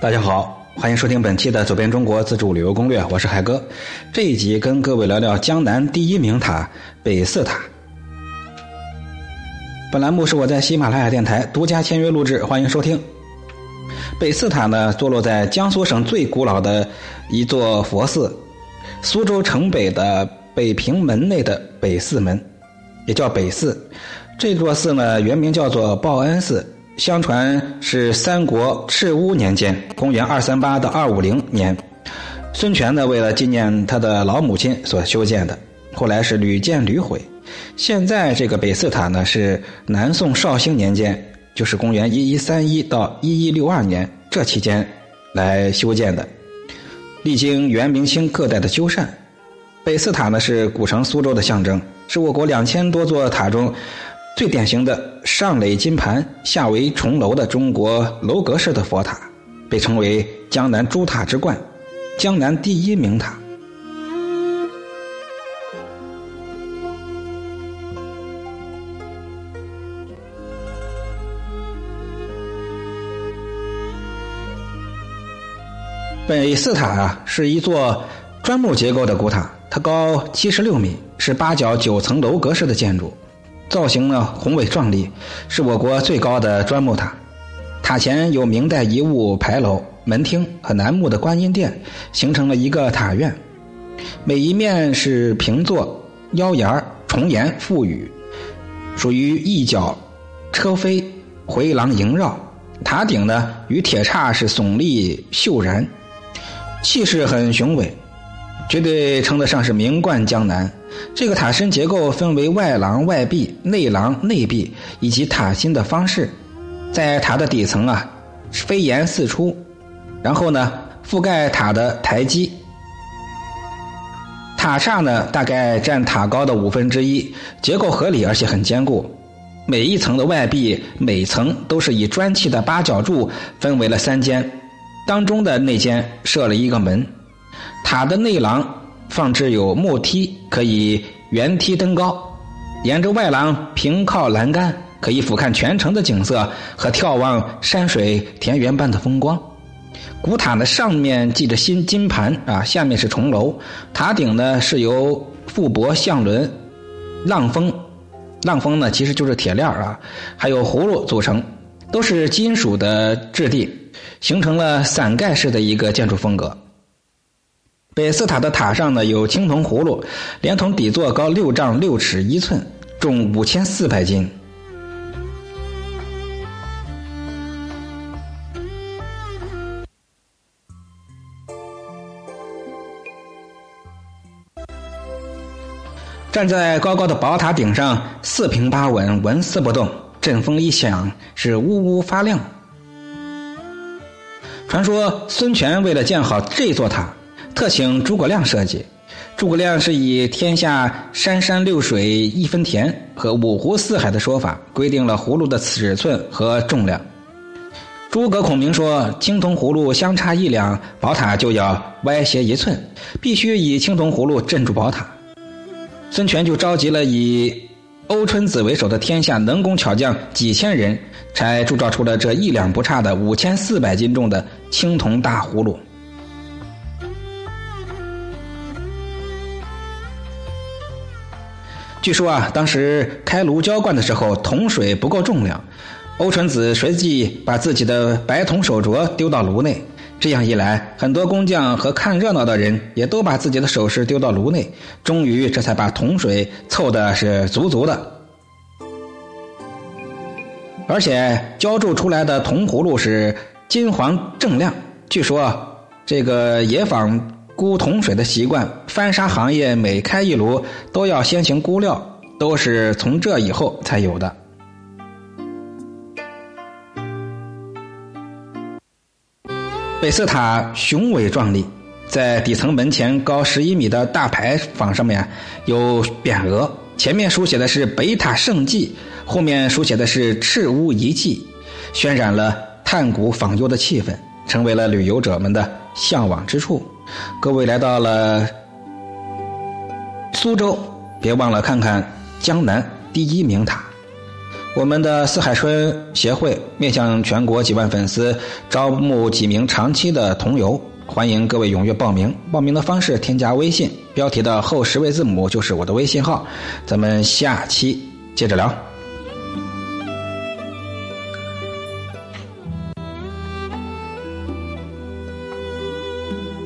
大家好，欢迎收听本期的《走遍中国自助旅游攻略》，我是海哥。这一集跟各位聊聊江南第一名塔北寺塔。本栏目是我在喜马拉雅电台独家签约录制，欢迎收听。北寺塔呢，坐落在江苏省最古老的一座佛寺——苏州城北的北平门内的北寺门，也叫北寺。这座寺呢，原名叫做报恩寺。相传是三国赤乌年间，公元二三八到二五零年，孙权呢为了纪念他的老母亲所修建的，后来是屡建屡毁。现在这个北寺塔呢是南宋绍兴年间，就是公元一一三一到一一六二年这期间来修建的，历经元明清各代的修缮。北寺塔呢是古城苏州的象征，是我国两千多座塔中。最典型的上垒金盘、下为重楼的中国楼阁式的佛塔，被称为江南诸塔之冠，江南第一名塔。北寺塔啊，是一座砖木结构的古塔，它高七十六米，是八角九层楼阁式的建筑。造型呢宏伟壮丽，是我国最高的砖木塔。塔前有明代遗物牌楼、门厅和楠木的观音殿，形成了一个塔院。每一面是平座，腰檐重檐覆雨，属于一角车飞回廊萦绕。塔顶呢与铁叉是耸立秀然，气势很雄伟。绝对称得上是名冠江南。这个塔身结构分为外廊、外壁、内廊、内壁以及塔心的方式。在塔的底层啊，飞檐四出，然后呢，覆盖塔的台基。塔刹呢，大概占塔高的五分之一，结构合理而且很坚固。每一层的外壁，每层都是以砖砌的八角柱分为了三间，当中的内间设了一个门。塔的内廊放置有木梯，可以原梯登高；沿着外廊平靠栏杆，可以俯瞰全城的景色和眺望山水田园般的风光。古塔的上面系着新金盘啊，下面是重楼。塔顶呢是由覆钵相轮、浪峰，浪峰呢其实就是铁链啊，还有葫芦组成，都是金属的质地，形成了伞盖式的一个建筑风格。北寺塔的塔上呢有青铜葫芦，连同底座高六丈六尺一寸，重五千四百斤。站在高高的宝塔顶上，四平八稳，纹丝不动。阵风一响，是呜呜发亮。传说孙权为了建好这座塔。特请诸葛亮设计，诸葛亮是以天下山山六水一分田和五湖四海的说法，规定了葫芦的尺寸和重量。诸葛孔明说：“青铜葫芦相差一两，宝塔就要歪斜一寸，必须以青铜葫芦镇住宝塔。”孙权就召集了以欧春子为首的天下能工巧匠几千人，才铸造出了这一两不差的五千四百斤重的青铜大葫芦。据说啊，当时开炉浇灌的时候，铜水不够重量，欧纯子随即把自己的白铜手镯丢到炉内。这样一来，很多工匠和看热闹的人也都把自己的首饰丢到炉内，终于这才把铜水凑的是足足的。而且浇铸出来的铜葫芦是金黄锃亮。据说这个冶坊。估铜水的习惯，翻砂行业每开一炉都要先行估料，都是从这以后才有的。北寺塔雄伟壮丽，在底层门前高十一米的大牌坊上面有匾额，前面书写的是“北塔圣迹”，后面书写的是“赤乌遗迹”，渲染了探古访幽的气氛，成为了旅游者们的向往之处。各位来到了苏州，别忘了看看江南第一名塔。我们的四海春协会面向全国几万粉丝，招募几名长期的同游，欢迎各位踊跃报名。报名的方式：添加微信，标题的后十位字母就是我的微信号。咱们下期接着聊。